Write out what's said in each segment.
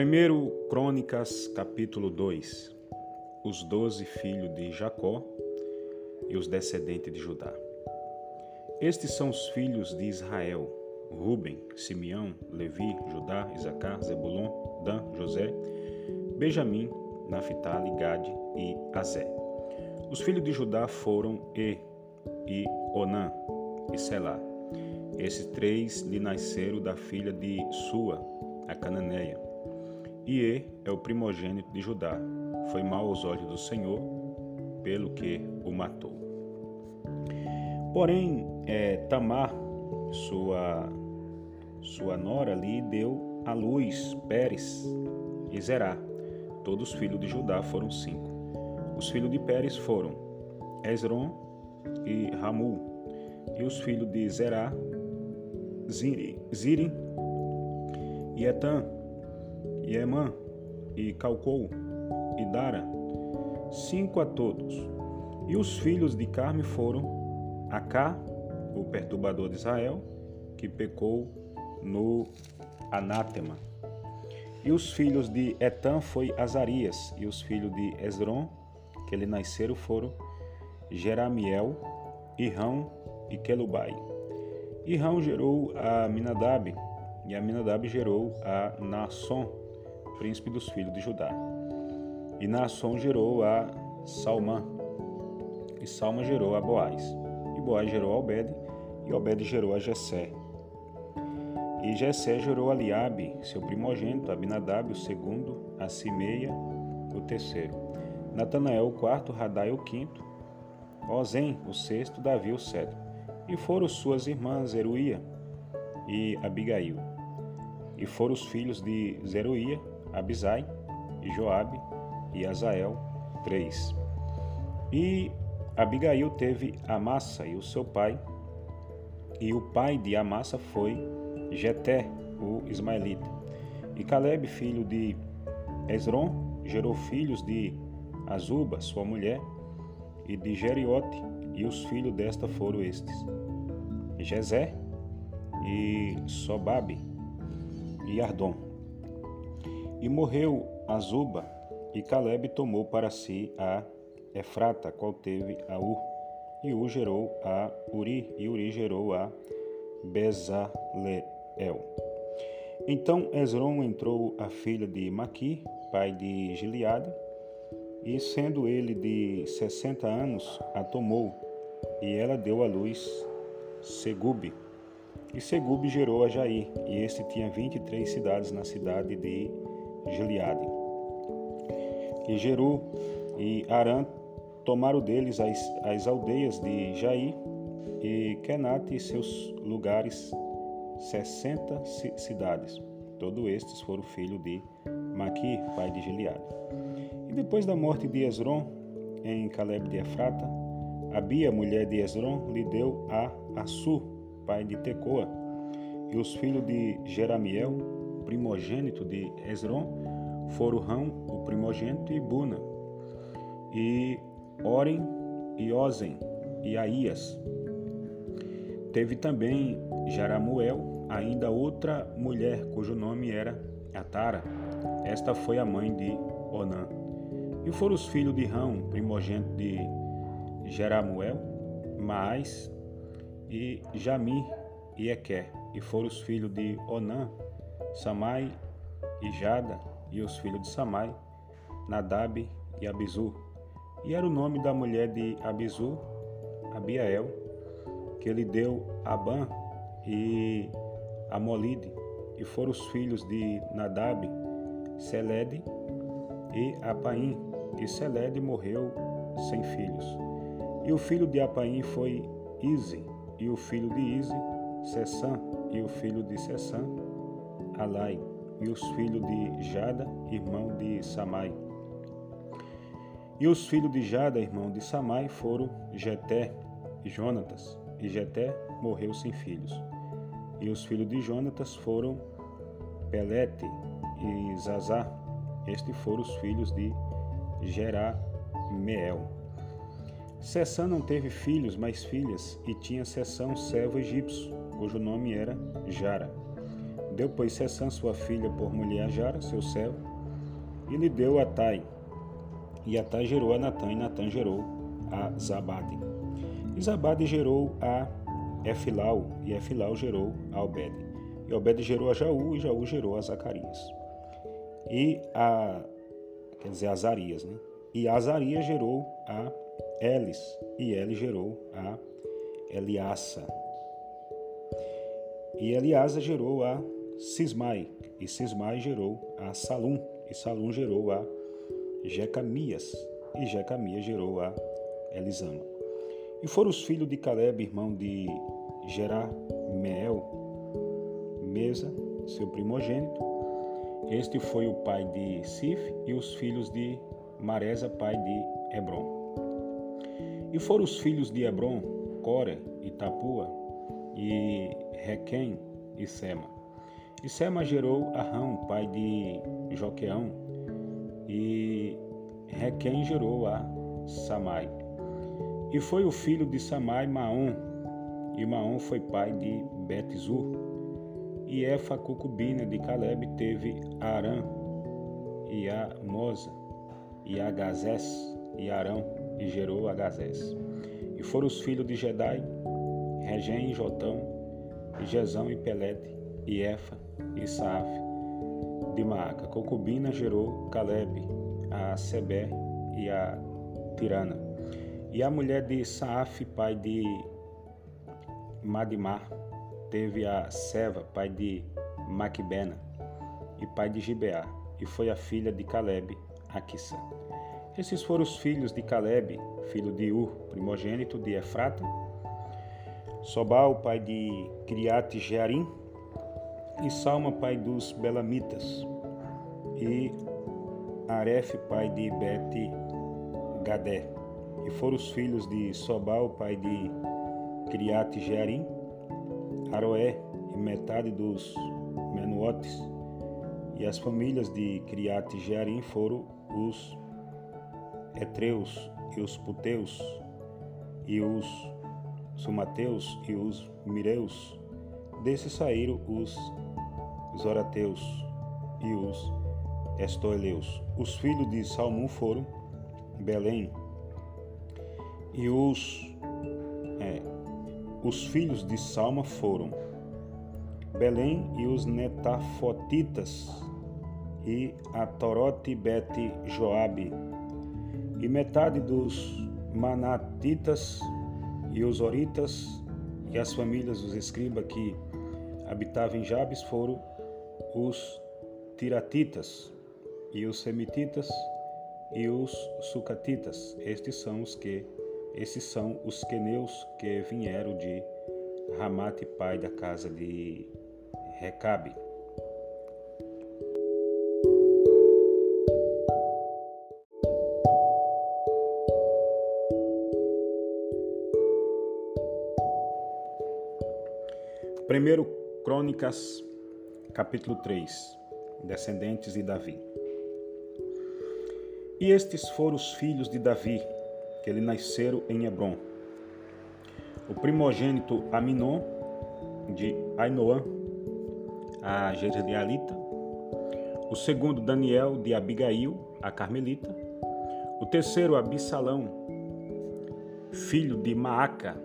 Primeiro Crônicas, capítulo 2 Os doze filhos de Jacó e os descendentes de Judá. Estes são os filhos de Israel: Ruben, Simeão, Levi, Judá, Isacar, Zebulon, Dan, José, Benjamim, Naphtali, Gade e Azé. Os filhos de Judá foram E, e Onã e Selá. Esses três lhe nasceram da filha de Sua, a cananeia. Ie é o primogênito de Judá. Foi mau aos olhos do Senhor, pelo que o matou. Porém, é, Tamar, sua, sua nora, lhe deu a luz Pérez e Zerá. Todos os filhos de Judá foram cinco. Os filhos de Pérez foram Esron e Ramul. E os filhos de Zerá, Ziri, Ziri e Etan e Emã, e Calcou, e Dara, cinco a todos. E os filhos de Carme foram Acá, o perturbador de Israel, que pecou no anátema. E os filhos de Etan foi Azarias, e os filhos de Esdron, que lhe nasceram, foram Jeramiel, Irão e Quelubai. Irão gerou a Minadab, e a Minadab gerou a Naasson, príncipe dos filhos de Judá. E Naasson gerou a Salmã, e Salma gerou a Boaz. E Boaz gerou a Obed, e Obed gerou a Jessé. E Jessé gerou a Liabe, seu primogênito, Abinadab, o segundo, a Simeia, o terceiro. Natanael, o quarto, Radai, o quinto, Ozem, o sexto, Davi, o sétimo. E foram suas irmãs Zeruia e Abigail. E foram os filhos de Zeruia, Abisai e Joabe e Azael, três. E Abigail teve Amassa e o seu pai, e o pai de Amassa foi Jeté, o ismaelita. E Caleb, filho de Esron, gerou filhos de Azuba, sua mulher, e de Geriote, e os filhos desta foram estes: Jezé e Sobabe e Ardom. E morreu Azuba, e Caleb tomou para si a Efrata, qual teve a Ur. E Ur gerou a Uri, e Uri gerou a Bezaleel. Então Esron entrou a filha de Maqui, pai de Gileade, e sendo ele de sessenta anos, a tomou, e ela deu à luz Segube. E Segube gerou a Jair, e este tinha vinte e três cidades na cidade de Gileade. E Jeru e Arã tomaram deles as, as aldeias de Jair e Kenat e seus lugares, sessenta cidades. Todos estes foram filhos de Maqui, pai de Gileade. E depois da morte de Esron, em Caleb de Efrata, Abia, mulher de Esron, lhe deu a Assur, pai de Tecoa, e os filhos de Jeramiel, primogênito de Esron, foram Rão, o primogênito, e Buna, e Oren, e Ozen, e Aías. Teve também Jaramuel, ainda outra mulher, cujo nome era Atara. Esta foi a mãe de Onã. E foram os filhos de Rão, primogênito de Jeramuel, Maás e Jami e Equer. E foram os filhos de Onã, Samai e Jada, e os filhos de Samai, Nadab e Abizu. E era o nome da mulher de Abizu, Abiael, que ele deu Abã e Amolide, e foram os filhos de Nadab, Selede e Apaim, e Selede morreu sem filhos. E o filho de Apaim foi Ize, e o filho de Ize, Sessã, e o filho de Sessã, Alai, e os filhos de Jada, irmão de Samai. E os filhos de Jada, irmão de Samai, foram Jeté e Jonatas, e Jeté morreu sem filhos. E os filhos de Jonatas foram Pelete e Zazá. Estes foram os filhos de Jerameel. Sessã não teve filhos, mas filhas, e tinha Sessã um servo egípcio, cujo nome era Jara. Deu, pois, sua filha por mulher a Jara, seu servo, e lhe deu a Tai. E a Tai gerou a Natã, e Natã gerou a Zabade. E Zabade gerou a Efilau, e Efilau gerou a Obed. E Obed gerou a Jaú, e Jaú gerou a Zacarias. E a, quer dizer, Azarias, né? E Azarias gerou a Elis, e Elis gerou a Eliassa. E Eliasa gerou a Sismai, e Sismai gerou a Salum, e Salum gerou a Jecamias, e Jecamias gerou a Elisama. E foram os filhos de Caleb, irmão de Jerameel, Mesa, seu primogênito. Este foi o pai de Sif e os filhos de Maresa, pai de Hebron. E foram os filhos de Hebron, Core e Tapua, e Requem e Sema. E Sema gerou Arão, pai de Joqueão, e Requem gerou a Samai. E foi o filho de Samai Maom, e Maom foi pai de Betzur. E Efa, concubina de Caleb, teve Arã, e a Moza, e a Gazés, e Arão, e gerou a Gazés. E foram os filhos de Jedai, Regem e Jotão, e Jezão e Pelete, e Efa, Saaf, de Maaca. Concubina gerou Caleb, a Sebé e a Tirana. E a mulher de Saaf, pai de Madimar, teve a Seva, pai de Maquibena, e pai de Gibeá, e foi a filha de Caleb, Aquissa. Esses foram os filhos de Caleb, filho de Ur, primogênito de Efrata, Sobal, pai de Criate Jearim, e Salma, pai dos Belamitas, e Aref, pai de Bet Gadé. E foram os filhos de Sobal, pai de Criate Jearim, Aroé e metade dos Menuotes. E as famílias de Criate Jearim foram os Etreus e os Puteus e os Sumateus e os Mireus. Desses saíram os Zorateus e os Estoeleus. Os filhos de Salmão foram Belém, e os, é, os filhos de Salma foram Belém e os Netafotitas e Atorote Bet Joabe e metade dos Manatitas e os Oritas e as famílias dos escribas que habitavam em Jabes foram os Tiratitas e os Semititas e os Sucatitas. Estes são os que esses são os queneus que vieram de Ramate, pai da casa de Recabe. Primeiro Crônicas, capítulo 3, descendentes de Davi. E estes foram os filhos de Davi, que ele nasceram em Hebron. O primogênito Aminon, de Ainoã, a Jezreelita. O segundo Daniel, de Abigail, a Carmelita. O terceiro Abissalão, filho de Maaca,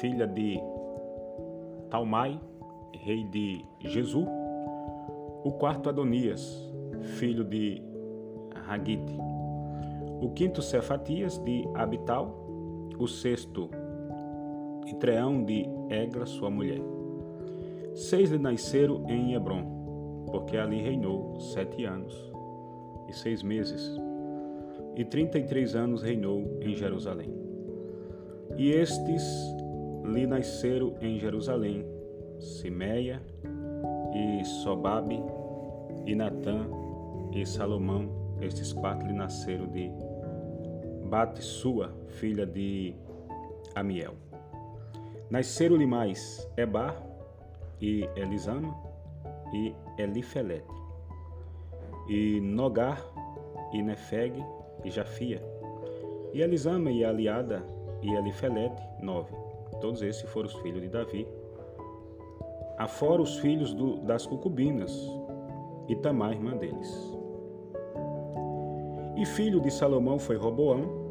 filha de Talmai, rei de Jesus. O quarto Adonias, filho de Hagite o quinto Cefatias de Abital, o sexto Itreão de Egra, sua mulher. Seis lhe nasceram em Hebron, porque ali reinou sete anos e seis meses, e trinta e três anos reinou em Jerusalém. E estes lhe nasceram em Jerusalém, Simeia e Sobabe e Natã e Salomão, estes quatro lhe nasceram de Bate-sua, filha de Amiel. Nasceram-lhe mais Ebar e Elisama e Elifelete, e Nogar e Nefeg e Jafia, e Elisama e Aliada e Elifelete, nove. Todos esses foram os filhos de Davi. Afora os filhos do, das concubinas, e Tamar, irmã deles. E filho de Salomão foi Roboão,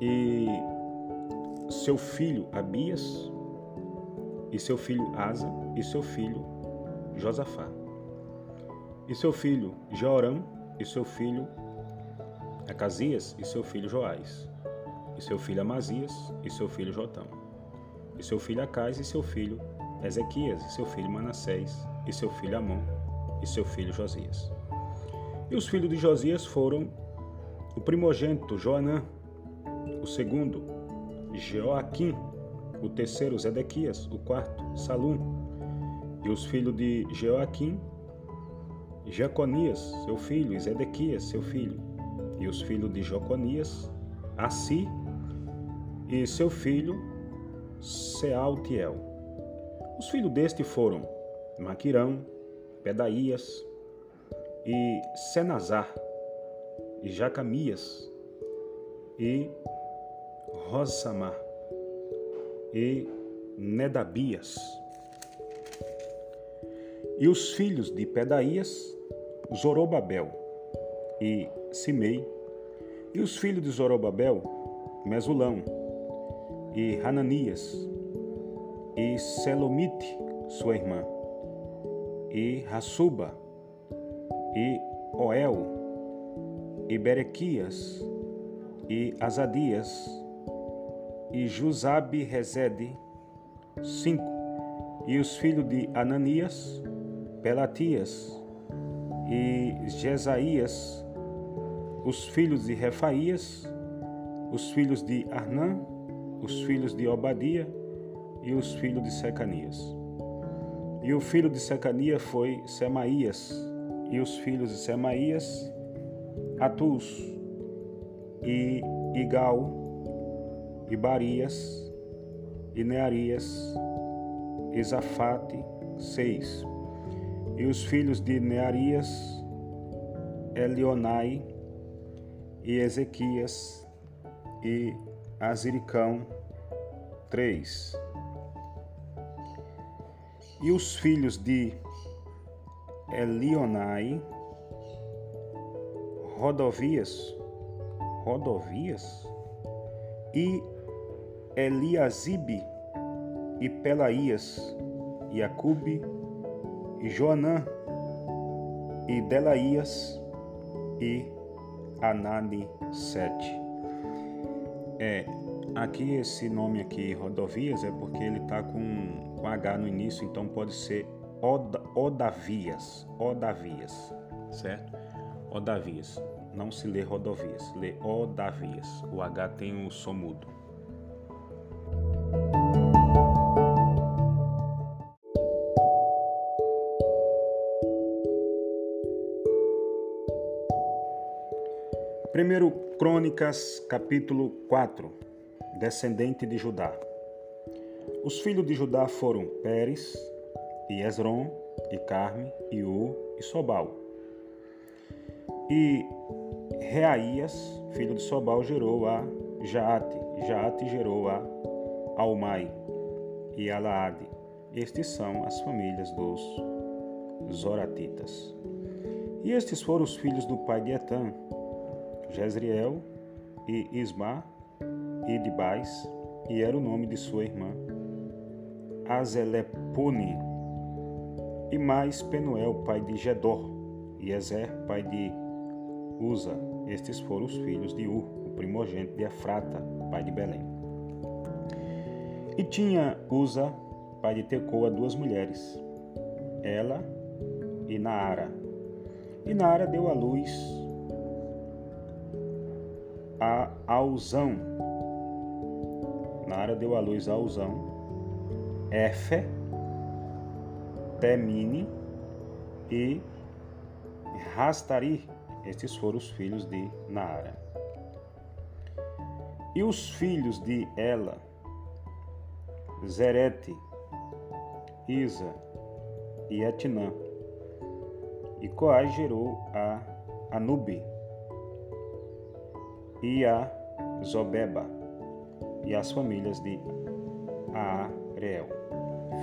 e seu filho Abias, e seu filho Asa, e seu filho Josafá, e seu filho Joram, e seu filho Acasias, e seu filho Joás, e seu filho Amazias, e seu filho Jotão, e seu filho Acais, e seu filho Ezequias, e seu filho Manassés, e seu filho Amon, e seu filho Josias. E os filhos de Josias foram o primogênito Joanã, o segundo Joaquim, o terceiro Zedequias, o quarto Salum, e os filhos de Joaquim, Jeconias, seu filho, e Zedequias, seu filho, e os filhos de Joconias, Assi, e seu filho Sealtiel. Os filhos deste foram Maquirão, Pedaías e Senazar, e Jacamias, e Rosamar, e Nedabias. E os filhos de Pedaías, Zorobabel e Simei, e os filhos de Zorobabel, Mesulão e Hananias, e Selomite, sua irmã, e Rassuba, e Oel, e Berequias, e Azadias, e Jusabe Rezede, cinco, e os filhos de Ananias, Pelatias, e Jesaías, os filhos de Refaías, os filhos de Arnã, os filhos de Obadia e os filhos de Secanias. E o filho de Secania foi Semaías, e os filhos de Semaías, Atus, e Igal, e Barias, e Nearias, e Zafate, seis. E os filhos de Nearias, Elionai, e Ezequias, e Aziricão, três. E os filhos de Elionai, Rodovias, Rodovias e Eliasibe e Pelaías, e Acube e Joanã e Delaías e Anani sete. É, aqui esse nome aqui, Rodovias, é porque ele está com com H no início, então pode ser Oda, Odavias, Odavias, certo? Odavias. Não se lê rodovias, lê Odavias. O H tem um som mudo. Primeiro Crônicas, capítulo 4. Descendente de Judá. Os filhos de Judá foram Pérez, e Esron, e Carme, e U, e Sobal. E Reaías, filho de Sobal, gerou a Jaate, Jaate gerou a Almai e Alaade. Estes são as famílias dos Zoratitas. E estes foram os filhos do pai de Etã, Jezreel e Isma e Dibais, e era o nome de sua irmã Azelepone, e mais Penuel, pai de Gedor, e Ezer, pai de Uza. Estes foram os filhos de Ur, o primogênito de Efrata, pai de Belém. E tinha Uza, pai de Tecoa, duas mulheres, ela e Naara. E Naara deu à luz a Auzão. Naara deu à luz a Auzão, Efe, Temini e Rastari. Estes foram os filhos de Naara. E os filhos de Ela, Zerete, Isa e Etnã. E Coai gerou a Anube e a Zobeba e as famílias de Aareel.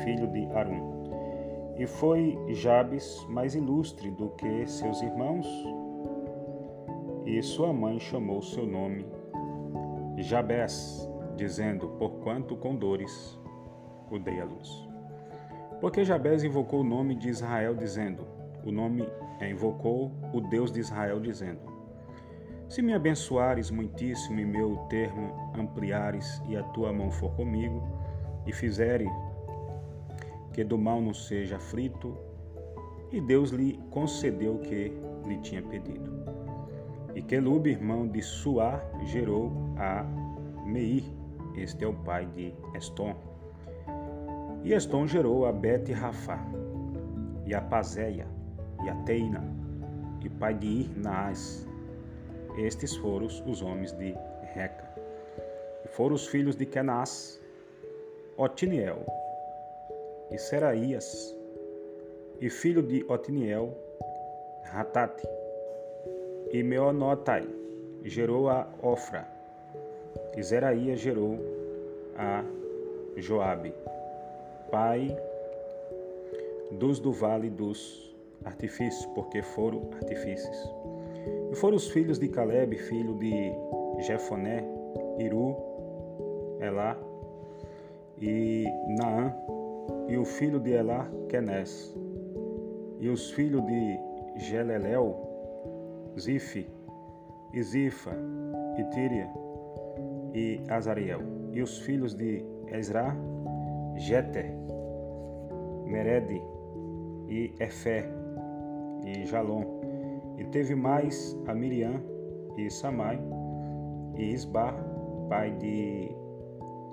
filho de Arum. E foi Jabes mais ilustre do que seus irmãos, e sua mãe chamou seu nome Jabés, dizendo: Porquanto com dores o dei à luz. Porque Jabés invocou o nome de Israel, dizendo: O nome é, invocou o Deus de Israel, dizendo: Se me abençoares muitíssimo e meu termo ampliares, e a tua mão for comigo, e fizere que do mal não seja aflito, e Deus lhe concedeu o que lhe tinha pedido. E Quelube, irmão de Suá, gerou a Meir, este é o pai de Estom. E Estom gerou a Bet Rafá, e a Pazéia, e a Teina, e pai de Irnaás. Estes foram os homens de Reca. E foram os filhos de Kenaz, Otiniel, e Seraías, e filho de Otiniel, Ratate, e Meonotai gerou a Ofra, e Zeraías gerou a Joabe, pai dos do vale dos artifícios, porque foram artifícios. E foram os filhos de Caleb, filho de Jefoné, Iru, Elá e Naã, e o filho de Elá, Kenés, e os filhos de Gelelel, Zife, e Zifa, e Tíria, e Azariel, e os filhos de Ezra, Jeter, Merede, e Efé, e Jalom, e teve mais a Miriam, e Samai, e Isbar, pai de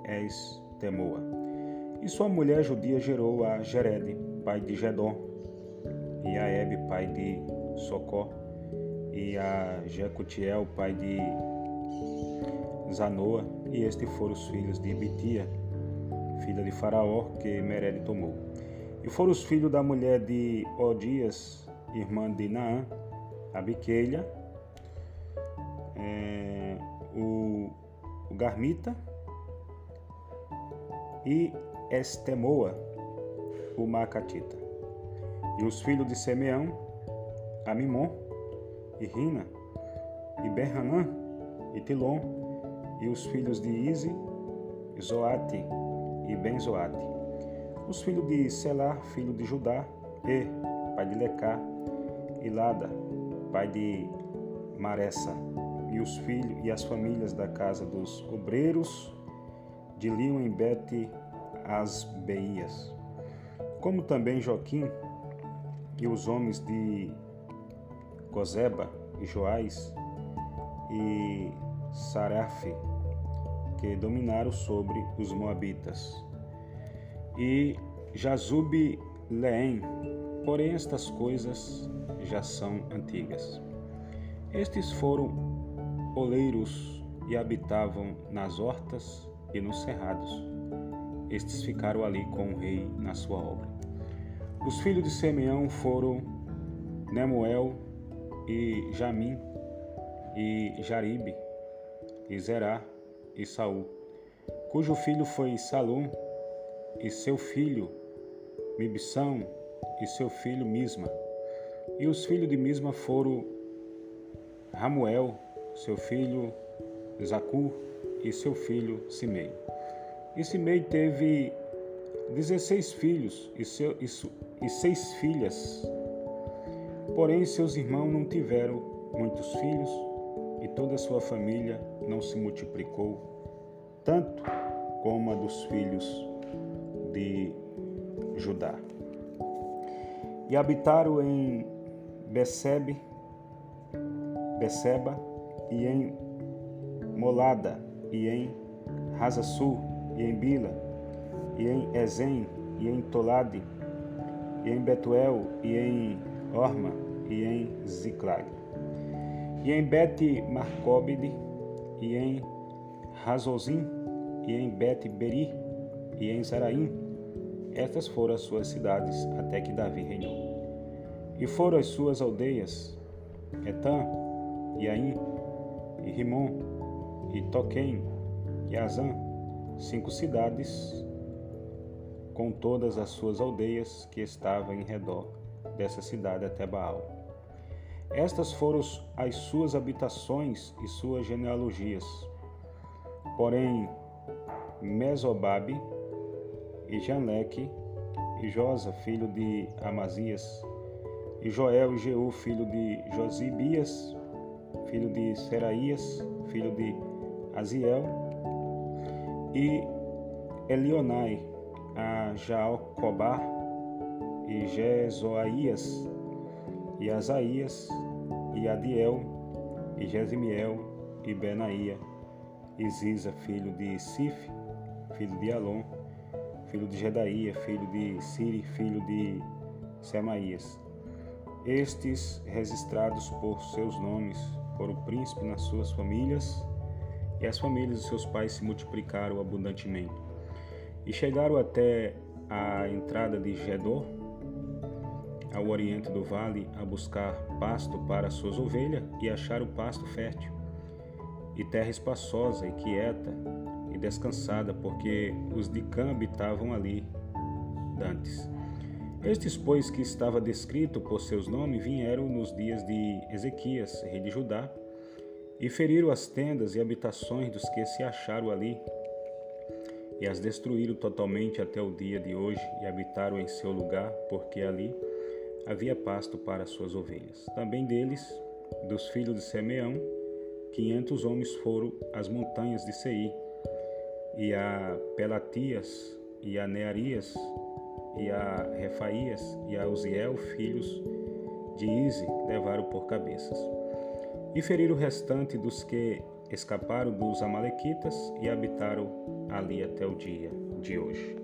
Es-Temoa. E sua mulher judia gerou a Jered, pai de Gedom, e a Ebe, pai de Socó, e a Jecutiel, pai de Zanoa, e estes foram os filhos de Bitia, filha de Faraó, que Mered tomou. E foram os filhos da mulher de Odias, irmã de Naã, Abiqueia, é, o, o Garmita e Estemoa, o Macatita. E os filhos de Semeão, Amimon, e Rina, e Berranã, e Tilon, e os filhos de Ize, Zoate e Benzoate. Os filhos de Selá, filho de Judá, E, pai de Lecá, e Lada, pai de Maressa, e os filhos e as famílias da casa dos obreiros de Lion em Bete as Beias, como também Joaquim e os homens de Cozeba e Joás e Sarafe, que dominaram sobre os Moabitas, e Jazube Leém, porém estas coisas já são antigas. Estes foram oleiros e habitavam nas hortas e nos cerrados estes ficaram ali com o rei na sua obra. Os filhos de Simeão foram Nemuel e Jamim e Jaribe e Zerá e Saul, cujo filho foi Salom e seu filho Mibsão e seu filho Misma. E os filhos de Misma foram Ramuel, seu filho Zacur e seu filho Simei. E Simei teve 16 filhos e, seu, e, e seis filhas. Porém, seus irmãos não tiveram muitos filhos e toda a sua família não se multiplicou, tanto como a dos filhos de Judá. E habitaram em Becebe, Beceba e em Molada e em Razasul e em Bila, e em Ezen, e em Tolade, e em Betuel, e em Orma, e em Ziclag, e em Bet Marcobide, e em Razozim, e em Bet Beri, e em Zaraim. Estas foram as suas cidades até que Davi reinou. E foram as suas aldeias, Etã, e Aim, e Rimon, e Toquém, e Azã, cinco cidades com todas as suas aldeias que estavam em redor dessa cidade até Baal. Estas foram as suas habitações e suas genealogias. Porém, Mesobabe e Janleque e Josa, filho de Amazias, e Joel e Jeú, filho de Josibias, filho de Seraías, filho de Aziel, e Elionai, a Jaocobar, e Jezoaías, e Asaías, e Adiel, e Jezimiel, e Benaía, e Ziza, filho de Sif, filho de Alon, filho de Jedaía, filho de Siri, filho de Semaías. Estes, registrados por seus nomes, foram príncipe nas suas famílias, e as famílias de seus pais se multiplicaram abundantemente. E chegaram até a entrada de Gedor, ao oriente do vale, a buscar pasto para suas ovelhas, e acharam pasto fértil, e terra espaçosa e quieta, e descansada, porque os de Cã habitavam ali dantes. Estes, pois, que estava descrito por seus nomes, vieram nos dias de Ezequias, rei de Judá, e feriram as tendas e habitações dos que se acharam ali, e as destruíram totalmente até o dia de hoje, e habitaram em seu lugar, porque ali havia pasto para suas ovelhas. Também deles, dos filhos de Simeão, quinhentos homens foram às montanhas de Seir, e a Pelatias, e a Nearias, e a Refaías, e a Uziel, filhos de Ize, levaram por cabeças. E feriram o restante dos que escaparam dos Amalequitas e habitaram ali até o dia de hoje.